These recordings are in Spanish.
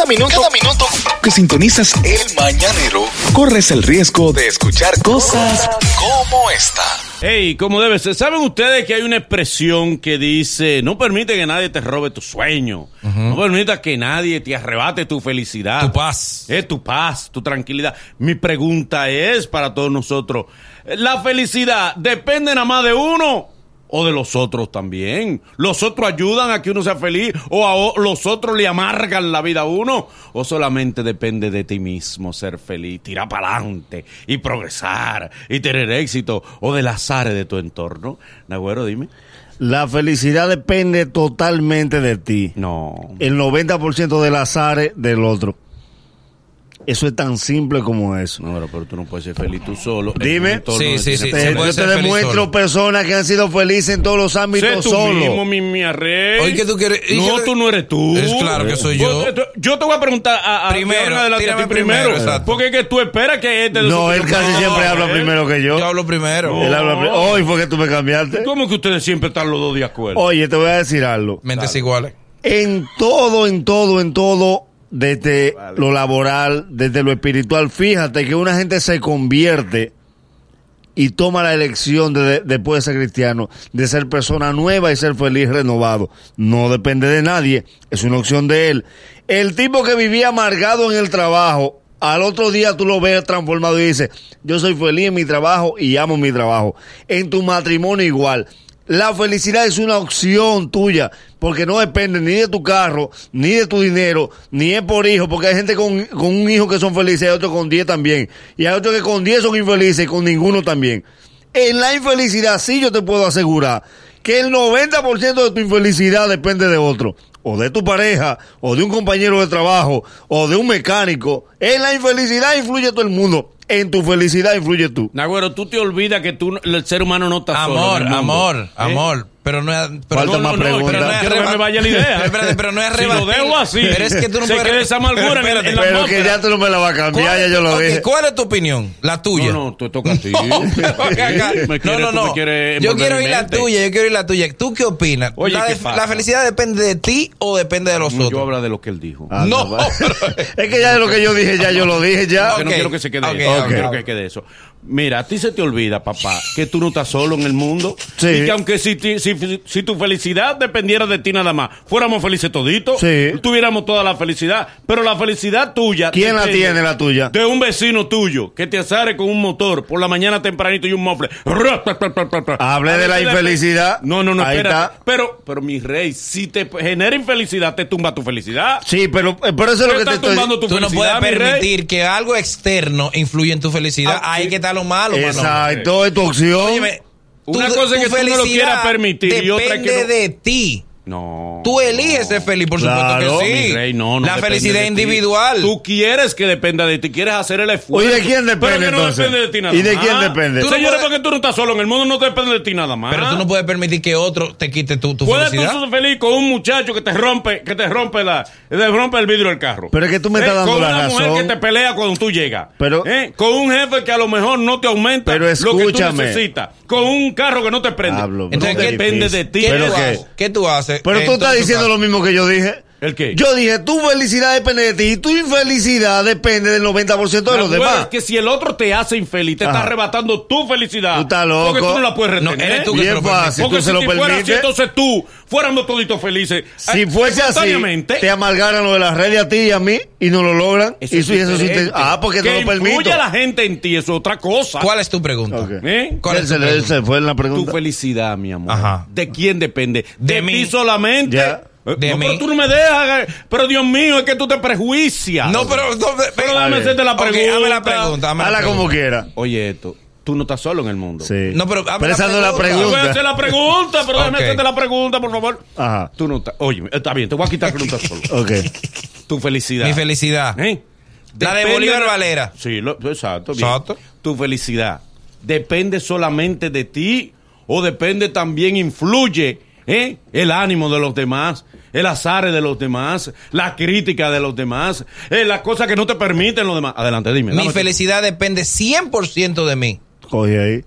Cada minuto, cada minuto que sintonizas el mañanero, corres el riesgo de escuchar cosas como esta. Hey, como debe ser. ¿Saben ustedes que hay una expresión que dice, no permite que nadie te robe tu sueño, no permita que nadie te arrebate tu felicidad, Tu paz. es tu paz, tu tranquilidad? Mi pregunta es para todos nosotros, ¿la felicidad depende nada más de uno? O de los otros también. ¿Los otros ayudan a que uno sea feliz? ¿O a o- los otros le amargan la vida a uno? ¿O solamente depende de ti mismo ser feliz, tirar para adelante y progresar y tener éxito? ¿O del azar de tu entorno? Nagüero, dime. La felicidad depende totalmente de ti. No. El 90% del azar del otro. Eso es tan simple como eso. No, pero, tú no puedes ser feliz tú solo. Dime. Sí, sí, sí, Te- yo te demuestro solo. personas que han sido felices en todos los Sé ámbitos tú solo. mismo, mi, mi rey. Oye, ¿qué tú quieres? ¿Y No, tú no eres tú. Es claro que soy yo. Yo, yo te voy a preguntar a, a Primero, a ti primero. primero, exacto. porque es que tú esperas que este... No, él casi No, siempre habla primero que yo. Yo hablo primero. Él habla pri- Hoy fue que tú me cambiaste. ¿Cómo que ustedes siempre están los dos de acuerdo? Oye, te voy a decir algo. Mentes iguales. En todo, en todo, en todo, desde lo laboral, desde lo espiritual, fíjate que una gente se convierte y toma la elección de, de- después de ser cristiano, de ser persona nueva y ser feliz, renovado. No depende de nadie, es una opción de él. El tipo que vivía amargado en el trabajo, al otro día tú lo ves transformado y dices, yo soy feliz en mi trabajo y amo mi trabajo. En tu matrimonio igual. La felicidad es una opción tuya, porque no depende ni de tu carro, ni de tu dinero, ni es por hijo, porque hay gente con, con un hijo que son felices, hay otros con 10 también, y hay otros que con 10 son infelices y con ninguno también. En la infelicidad sí yo te puedo asegurar que el 90% de tu infelicidad depende de otro, o de tu pareja, o de un compañero de trabajo, o de un mecánico. En la infelicidad influye todo el mundo, en tu felicidad influye tú. Nagüero, tú te olvidas que tú, el ser humano no está solo. Amor, en el mundo. amor, ¿Eh? amor. Pero no es. Pero no, más no, no, pero no es que me vaya la idea. Espérate, pero no es Si lo dejo así, Pero es que tú no se puedes. queda esa amargura en- en la Pero que ya tú no me la vas a cambiar, ¿Cuál ya yo lo ok, dije. ¿Cuál es tu opinión? La tuya. No, no, te toca a ti. Me No, no, no. Yo quiero oír la tuya, yo quiero oír la tuya. ¿Tú qué opinas? Oye, la, ¿qué? ¿La felicidad depende de ti o depende de los Yo otros? hablo de lo que él dijo. Ah, No, es que ya de lo que yo dije, ya yo lo dije, ya. Que no quiero que se quede eso. No quiero que quede eso. Mira, a ti se te olvida, papá, que tú no estás solo en el mundo. Sí. Y que aunque si, ti- si, si tu felicidad dependiera de ti nada más, fuéramos felices toditos, Sí. tuviéramos toda la felicidad. Pero la felicidad tuya. ¿Quién la tiene, la tuya? De un vecino tuyo que te azare con un motor por la mañana tempranito y un mofle. Hablé de la infelicidad. No, no, no, Ahí está. Pero, pero mi rey, si te genera infelicidad, te tumba tu felicidad. Sí, pero eh, por eso es lo que te está estoy tumbando tu Tú no puedes permitir que algo externo influya en tu felicidad. Ah, Ahí sí. que lo malo, mano. Exacto, es tu opción. Óyeme, Una tu- cosa es que tú no lo quieras permitir y otra es que depende no. de ti. No. Tú eliges ser feliz, por Claro, supuesto que sí. Mi rey, no, no la felicidad individual. Tú quieres que dependa de ti, quieres hacer el esfuerzo. Oye, ¿de quién depende, Pero que no depende de ti nada ¿Y de quién depende? Tú Tú no Señores, puedes- porque tú no estás solo en el mundo, no depende de ti nada más. Pero tú no puedes permitir que otro te quite tu, tu Puedes tú felicidad. ser feliz con un muchacho que te rompe, que te rompe la, te rompe el vidrio del carro. Pero es que tú me estás dando con la una mujer razón. que te pelea cuando tú llegas. Pero- ¿Eh? Con un jefe que a lo mejor no te aumenta Pero lo que tú escúchame. necesitas. Con un carro que no te prende. Hablo. Entonces, no ¿qué- depende de ti. ¿Qué, ¿Pero tú haces? Pero tú estás diciendo lo mismo que yo dije. ¿El qué? Yo dije, tu felicidad depende de ti y tu infelicidad depende del 90% de los demás. es que si el otro te hace infeliz, te está arrebatando tu felicidad. Tú estás loco. Porque tú no la puedes No, retener. eres tú que Bien se lo fácil. Porque tú si se lo te permites. entonces tú, fuéramos toditos felices. Si Eh, fuese así, te amargaran lo de las redes a ti y a mí y no lo logran. eso y es eso, te- ah, porque que no lo permito. influya la gente en ti, eso es otra cosa. ¿Cuál es tu pregunta? Ok. ¿Eh? ¿Cuál Él es se, tu pregunta? se fue en la Tu pregunta. felicidad, mi amor. Ajá. ¿De quién depende? De De, mí. solamente. Ya. Eh, De no, mí. pero tú no me dejas. eh, Pero Dios mío, es que tú te prejuicias. No, pero. No, Pero déjame Dale. hacerte la pregunta. hazme la pregunta. hazme la Hala pregunta. como quiera. Oye, esto. Tú no estás solo en el mundo. Sí. No, pero hazme la esa no es la pregunta. Yo voy a pregunta. hacer la pregunta, pero déjame Ok. hacerte la pregunta, por favor. Ajá. Tú no estás. Oye, está bien, te voy a quitar preguntas solo. Ok. Tu felicidad. Mi felicidad. ¿Eh? La de Depende Bolívar Valera. Sí, lo- exacto. bien. Exacto. Tu felicidad depende solamente de ti o depende también, influye ¿eh? el ánimo de los demás, el azar de los demás, la crítica de los demás, eh, las cosas que no te permiten los demás. Adelante, dime. Mi felicidad depende 100% de mí. Coge ahí.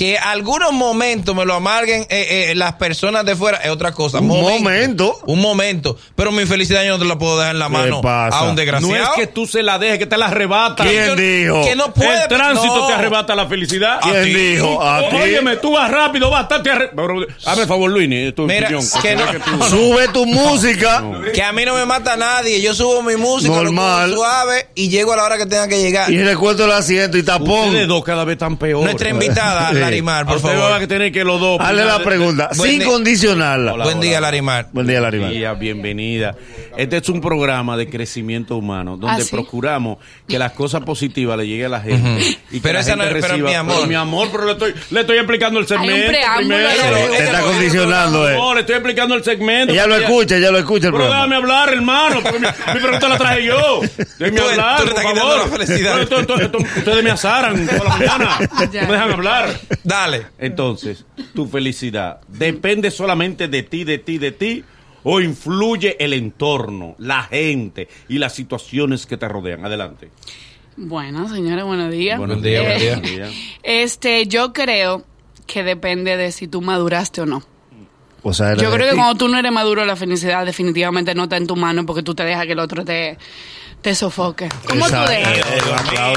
Que algunos momentos me lo amarguen eh, eh, las personas de fuera es otra cosa. Un momento. Un momento. Pero mi felicidad yo no te la puedo dejar en la ¿Qué mano pasa? a un desgraciado. No es que tú se la dejes, que te la arrebata. ¿Quién dijo? Que no puede. el tránsito no. te arrebata la felicidad. ¿A ¿Quién dijo? ¿A ti? Óyeme, tú vas rápido, bastante. Hazme el favor, Luis, tu Mira, opinión. que no- tú- Sube tu música. Que a mí no me mata nadie. Yo subo mi música Normal. suave y llego a la hora que tenga que llegar. Y recuerdo el asiento y tapón. Ustedes dos cada vez están peor. Nuestra invitada, Sí. Larimar, por usted favor. va a tener que los dos. Hazle la pregunta, Buen sin día. condicionarla. Hola. Buen día, Larimar. Buen día, Larry. Buenos días, bienvenida. Este es un programa de crecimiento humano donde ¿Ah, sí? procuramos que las cosas positivas le lleguen a la gente. y que Pero la esa no es- pero mi amor. Pero mi amor, pero le estoy, le estoy explicando el Hay un segmento. primero. Te está condicionando, eh. No, le estoy explicando el segmento. Ella lo escucha, ella lo escucha el Pero programa. déjame hablar, hermano, porque mi, mi pregunta la traje yo. Déjame hablar, tú por favor. la felicidad. Ustedes me azaran toda la mañana. Ya. No me dejan hablar. Dale. Entonces, tu felicidad depende solamente de ti, de ti, de ti, o influye el entorno, la gente y las situaciones que te rodean. Adelante. Bueno, señores, buenos días. Buenos días, buenos días. Este, yo creo que depende de si tú maduraste o no. O sea, Yo creo que cuando tú no eres maduro, la felicidad definitivamente no está en tu mano porque tú te dejas que el otro te, te sofoque. ¿Cómo tú Exacto. dejas?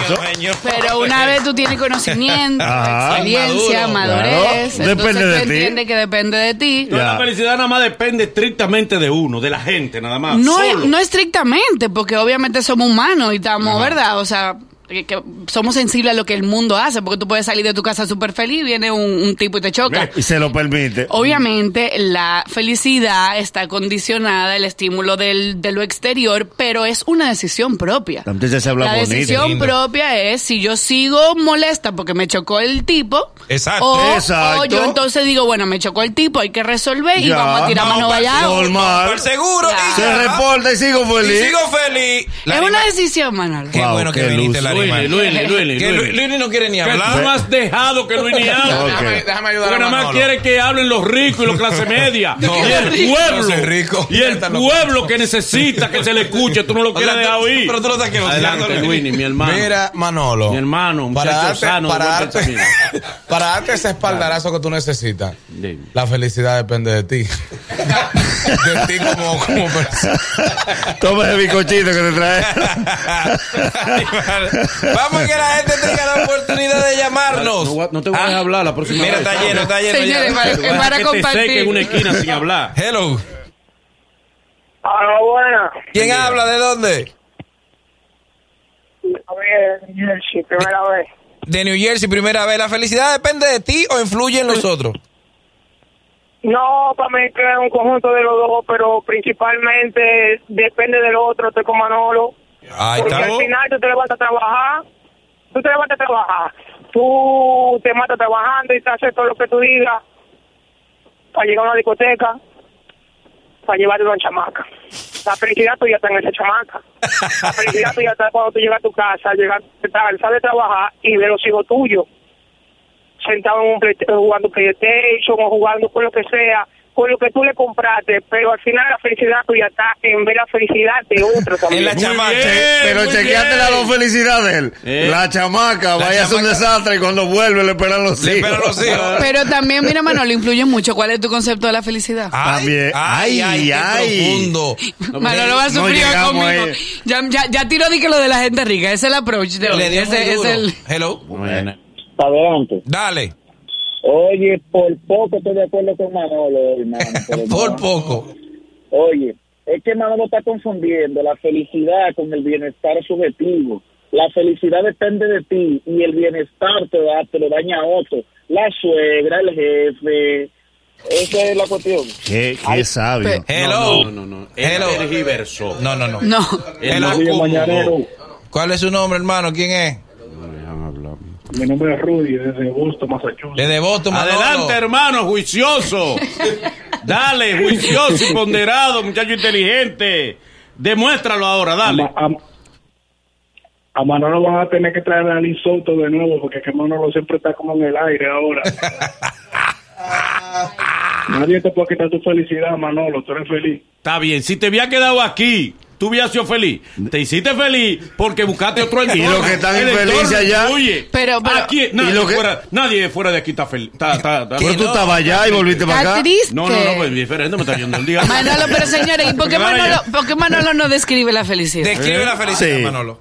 Pero una vez tú tienes conocimiento, Ajá. experiencia, Maduro. madurez, Claro. entonces Depende tú de ti. entiendes que depende de ti. La felicidad nada más depende estrictamente de uno, de la gente, nada más. No, solo. no estrictamente, porque obviamente somos humanos y estamos, ¿verdad? O sea, que, que somos sensibles a lo que el mundo hace, porque tú puedes salir de tu casa súper feliz, viene un, un tipo y te choca. Y se lo permite. Obviamente la felicidad está condicionada al estímulo del, de lo exterior, pero es una decisión propia. La muchacha se habla La bonito. decisión Lindo. propia es si yo sigo molesta porque me chocó el tipo. Exacto. O, Exacto. o yo entonces digo, bueno, me chocó el tipo, hay que resolver y Ya. vamos a tirar mano pa'l allá. seguro, Normal. pa'l seguro. Claro. y Se ya. reporta y sigo Y feliz. sigo feliz. Es una decisión, Manolo. Qué Wow, bueno que viniste, luz. Luini, Luini, Luini, Que Luini. Luini no quiere ni Que tú hablar. no has dejado que Luis ni hable. Ok. Déjame, déjame ayudar Porque nada más quiere que hablen los ricos y los clase media. No, y el rico. pueblo. No rico. Y el pueblo que necesita que se le escuche. Tú no lo O quieres sea, dejar oír. Pero tú lo estás queroseando, Adelante, Luini, mi hermano. Mira, Manolo. Mi hermano, un para muchacho darte, sano, para, darte, para darte ese espaldarazo que tú necesitas, la felicidad depende de ti. De ti como, como persona. Toma ese bicochito que te trae. Vamos a que la gente tenga la oportunidad de llamarnos. No, te voy a dejar Ah, hablar la próxima Mira, vez. está lleno, está lleno. Señores, ya. para- para que te seque en una compartir. esquina sin hablar. Hello. Hola, buena. ¿Quién habla? ¿De dónde? A ver, Jersey, primera vez. De New Jersey, primera vez. ¿La felicidad depende de ti o influye en los otros? No, para mí es un conjunto de los dos, pero principalmente depende del otro, estoy con Manolo. Ahí Porque está. al final tú te levantas a trabajar, tú te levantas a trabajar, tú te matas trabajando y te haces todo lo que tú digas para llegar a una discoteca, para llevarte a una chamaca. La felicidad tuya está en esa chamaca. La felicidad tuya está cuando tú llegas a tu casa, llegas, sales de trabajar y ves los hijos tuyos sentado en un play- jugando PlayStation o jugando con lo que sea, con lo que tú le compraste, pero al final la felicidad tuya está en ver la felicidad de otro también. En la chamaca. bien. Pero chequeate la dos felicidad de él. Eh. La chamaca, La vaya a ser un desastre y cuando vuelve le esperan los Le hijos. esperan los hijos. Pero también, mira, Manolo, influye mucho. ¿Cuál es tu concepto de la felicidad? También. Ay, ay, Ay, qué ay. profundo. Manolo va a sufrir conmigo. Ya, ya, ya tiró di que lo de la gente rica. Ese es el approach de hoy. Le Ese es el... Hello. Bueno. Adelante. Dale. Oye, por poco estoy de acuerdo con Manolo, hermano. pero Por no. poco. Oye, es que Manolo está confundiendo la felicidad con el bienestar subjetivo. La felicidad depende de ti y el bienestar te, da, te lo daña a otro. La suegra, el jefe. Esa es la cuestión. Qué, qué sabio. Hello. No, no, no. no. Hello. tergiversó. No, no, no. No. Mañanero, ¿Cuál es su nombre, hermano? ¿Quién es? Mi nombre es Rudy, desde Boston, Massachusetts. Desde Boston, Manolo. Adelante, hermano, juicioso. Dale, juicioso y ponderado, muchacho inteligente. Demuéstralo ahora, dale. A, a Manolo van a tener que traer a Liz Soto de nuevo, porque es que Manolo siempre está como en el aire ahora. Nadie te puede quitar tu felicidad, Manolo, tú eres feliz. Está bien, si te había quedado aquí, tú hubieras sido feliz. Te hiciste feliz porque buscaste otro entorno. los que están El infelices allá. influye. Pero- pero- Aquí, nadie, Y lo que- fuera, nadie fuera de aquí está feliz. Está, está- está- Pero tú no, estabas allá y volviste para acá. triste. No, no, no, pues diferente, me está yendo el día. Manolo, pero señores, ¿y por qué. Manolo, por qué Manolo no describe la felicidad? Describe la felicidad, Sí. Manolo.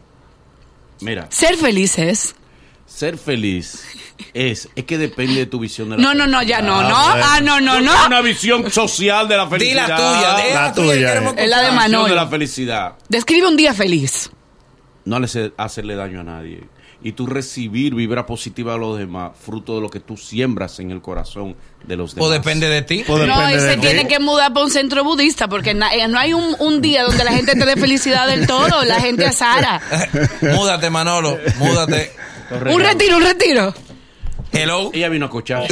Mira, Ser feliz es. Ser feliz es, es que depende de tu visión de la No, no, no, ya no, no. bueno. Ah, no, no, no. Una visión social de la Di felicidad. la tuya, di La la tuya. tuya, queremos Es la de Manolo. de la felicidad. Describe un día feliz. No le hace- hacerle daño a nadie. Y tú recibir vibra positiva a los demás, fruto de lo que tú siembras en el corazón de los demás. O depende de ti. No, depende y de se ti. tiene que mudar para un centro budista porque eh, no hay un, un día donde la gente te dé felicidad del todo. La gente asara. múdate, Manolo. Múdate. Un retiro, un retiro. Hello. Ella vino a cochar.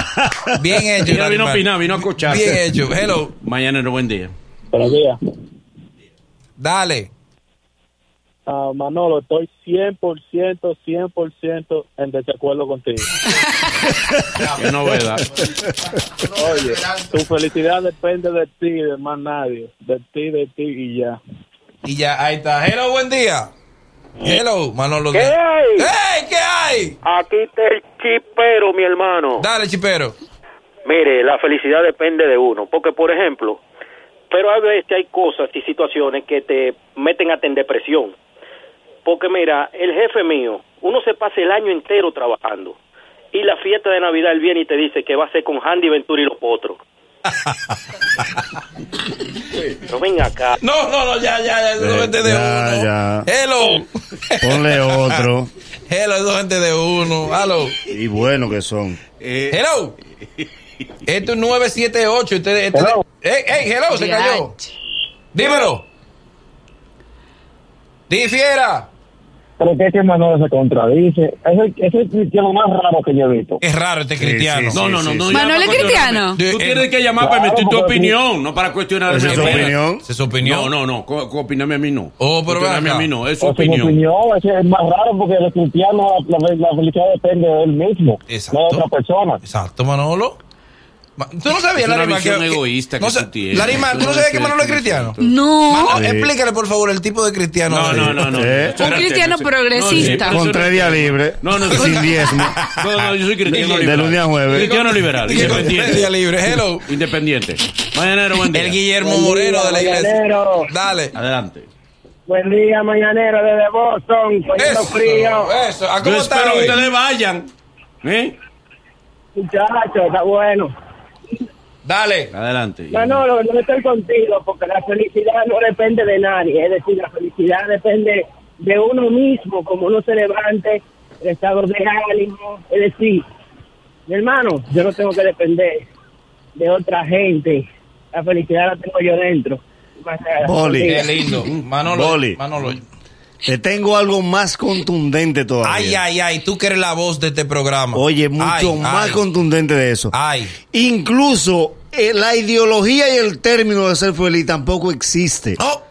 Bien hecho. Ella vino a opinar, vino a cochar. Bien hecho. Hello. Mañana era buen día. Buenos días. Dale. Ah, Manolo, estoy 100%, 100% en desacuerdo contigo. Qué novedad. Oye, tu felicidad depende de ti, de más nadie. De ti, de ti y ya. Y ya, ahí está. Hello, buen día. Hello, Manolo. ¿Qué hay? ¡Hey! ¿Qué hay? Aquí está el chipero, mi hermano. Dale, chipero. Mire, la felicidad depende de uno, porque por ejemplo, pero a veces hay cosas y situaciones que te meten hasta en depresión. Porque mira, el jefe mío, uno se pasa el año entero trabajando y la fiesta de Navidad él viene y te dice que va a ser con Handy Ventura y los potros. no venga acá. No, no, no, ya, ya, ya. Eso es gente de Ya, uno. ya. Hello. Ponle otro. Hello, eso es gente de uno. Hello. Y bueno que son. Eh, Hello. Esto es 978. Ustedes, este- Hello. Ey, ey, hello, se cayó. Dímelo. Difiera. Pero que este Manolo se contradice. Es el, es el cristiano más raro que yo he visto. Es raro este Sí, cristiano. sí, No, no, no, no. Manuel es para cristiano. Tú Eh, tienes que llamar para claro, emitir tu opinión, no para cuestionarme. Esa es su opinión. Esa es su opinión. No, no, no. co- Opinarme a mí no. Oh, pero acá. a mí no. Es su opinión. opinión ese es más raro porque el cristiano, la, la- la felicidad depende de él mismo, Exacto. no de otra persona. Exacto, Manolo. ¿Tú no sabías, una Larimar, visión egoísta que no tú tienes. Larimar, ¿tú no sabías que no Manolo es cristiano? que- No. Manolo, Sí. explícale, por favor, el tipo de cristiano. No, no, no, no. ¿Eh? Un cristiano progresista. No, sí, Con tres días libres. No, no, Sin diezmo. No, no, yo soy cristiano De liberal. lunes a jueves. Cristiano liberal, con tres días independiente. libres. Hello. Independiente. Mañanero, buen día. El Guillermo Moreno de la iglesia. Mañanero. Dale. Adelante. Buen día, mañanero desde Boston, Eso, frío. eso. ¿A Yo cómo está espero que ustedes vayan. ¿Eh? Muchachos, está bueno. Dale. Adelante. Manolo, no estoy contigo porque la felicidad no depende de nadie. Es decir, la felicidad depende de uno mismo, como uno se levante, el estado de ánimo. Es decir, mi hermano, yo no tengo que depender de otra gente. La felicidad la tengo yo dentro. Boli. Qué lindo. Manolo. Boli. Manolo. Te tengo algo más contundente todavía. Ay, ay, ay. Tú que eres la voz de este programa. Oye, mucho Ay, más ay. contundente de eso. Ay. Incluso eh, la ideología y el término de ser feliz tampoco existe. Oh,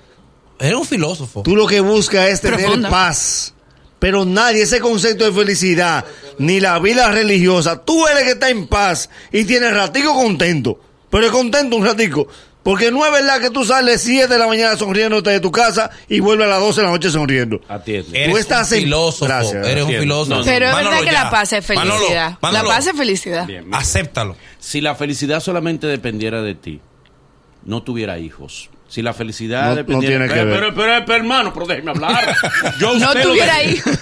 eres un filósofo. Tú lo que buscas es tener Profunda. paz. Pero nadie, ese concepto de felicidad, ni la vida religiosa, tú eres el que está en paz y tienes ratico contento. Pero es contento un ratico. Porque no es verdad que tú sales 7 de la mañana sonriéndote de tu casa y vuelves a las 12 de la noche sonriendo. Atiende. Eres Tú estás un en- filósofo. Gracias, eres un filósofo. No, no. Pero es Manolo, verdad que ya. la paz es felicidad. Manolo, La paz es felicidad. Bien. Acéptalo. Si la felicidad solamente dependiera de ti, no tuviera hijos. Si la felicidad No- no dependiera tiene que pero, ver. pero, pero, pero, hermano, pero déjeme hablar. Yo a No tuviera hijos.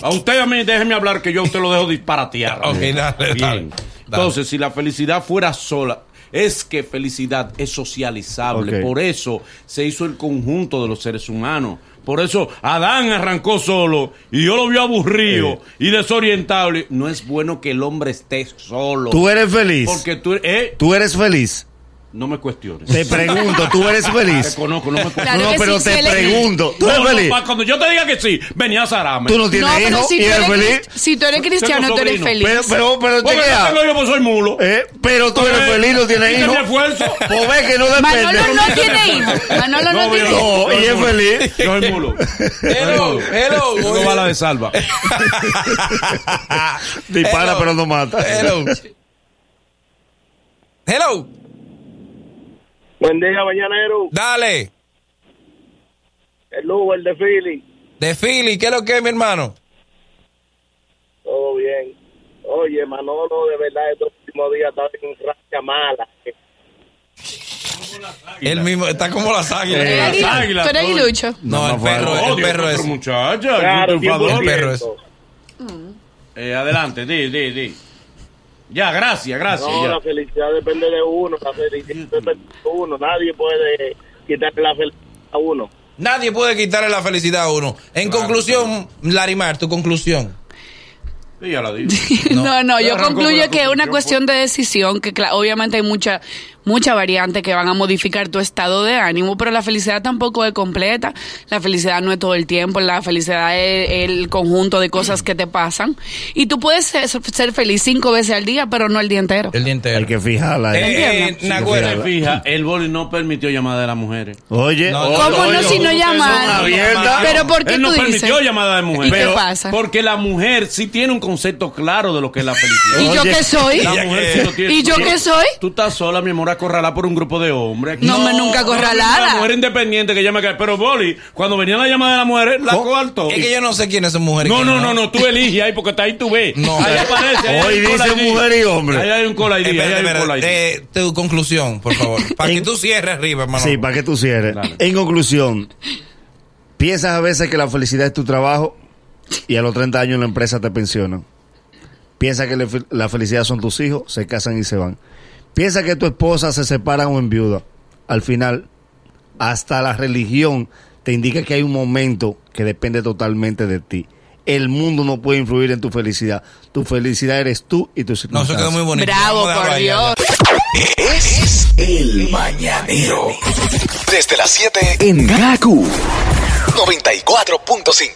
A usted a mí déjeme hablar que yo a usted lo dejo disparatear. Ok, dale, dale, Bien. dale. Entonces, si la felicidad fuera sola, es que felicidad es socializable. Por eso se hizo el conjunto de los seres humanos. Por eso Adán arrancó solo y Dios lo vio aburrido y desorientado. No es bueno que el hombre esté solo. Tú eres feliz. Porque tú, eh, Tú eres feliz. No me cuestiones. Te pregunto, ¿tú eres Te feliz? conozco, no me cuestiones. Claro no, pero sí, te si es- pregunto, ¿tú No, eres no, feliz? pa- cuando yo te diga que sí, venía a Sarame. Tú no tienes No, hijos si y tú, eres eres, feliz. si tú eres cristiano, tú eres feliz. Pero, pero, pero, Porque chequea. no tengo yo, pues soy mulo. Eh, pero tú eres Eh, feliz, no tienes ¿y qué hijos. esfuerzo? Pues ve que no depende. Manolo no tiene hijos. Manolo no, No, tiene yo hijos. No, y es feliz. Yo soy mulo. Hello, hello. No bala de salva. Dispara, pero no mata. Hello. Hello. Buen día, mañanero. Dale. el Uber de Philly. De Philly, ¿qué es lo que es, mi hermano? Todo bien. Oye, Manolo, de verdad, estos últimos días estaba en racha mala. Él mismo está como las águilas. ¿Tú eres las águilas, ¿Tú eres coño. aguilucho? No, el perro, el perro es. muchacha, Claro, un triunfador. 100%. perro es. Eh, adelante, di, di, di. Ya, gracias, gracias. No, ya. la felicidad depende de uno, la felicidad depende de uno. Nadie puede quitarle la felicidad a uno. Nadie puede quitarle la felicidad a uno. En conclusión, Larimar, tu conclusión. Sí, ya la digo. No, no, yo concluyo que es una cuestión de decisión, que obviamente hay mucha mucha variante que van a modificar tu estado de ánimo, pero la felicidad tampoco es completa. La felicidad no es todo el tiempo, la felicidad es el conjunto de cosas que te pasan. Y tú puedes ser, ser feliz cinco veces al día, pero no el día entero. El día entero. Hay que fijarla. Eh, eh. Nagüero, Se fija, el boli no permitió llamada de las mujeres. Oye, No, oye, ¿Cómo no si no abiertas. Pero ¿por qué Él no tú permitió llamada de mujer. ¿Y qué pasa? Porque la mujer sí tiene un concepto claro de lo que es la felicidad. ¿Y yo qué soy? La mujer sí lo tiene. ¿Y yo qué soy? Tú estás sola, mi amor, acorralada por un grupo de hombres. No, me nunca La acorralada. mujer independiente que llama que pero Boli, cuando venía la llamada de la mujer, la coartó. Es que yo no sé quiénes son mujeres. No, no, no, no, tú eliges ahí porque está ahí tú ves. No. ahí aparece. ahí Hoy hay un dice call ID. mujer y hombre. Ahí hay un call ID, ahí Espérate, hay un espérate, call ID. tu conclusión, por favor. Para que tú cierres arriba, hermano. Sí, para que tú cierres. Dale. En conclusión, piensas a veces que la felicidad es tu trabajo y a los 30 años la empresa te pensiona. Piensa que la la felicidad son tus hijos, se casan y se van. Piensa que tu esposa se separan o enviuda. Al final, hasta la religión te indica que hay un momento que depende totalmente de ti. El mundo no puede influir en tu felicidad. Tu felicidad eres tú y tus No, eso circunstancias. quedó muy bonito. Bravo, por Dios. Es el mañanero. Desde las 7 en Gaku 94.5.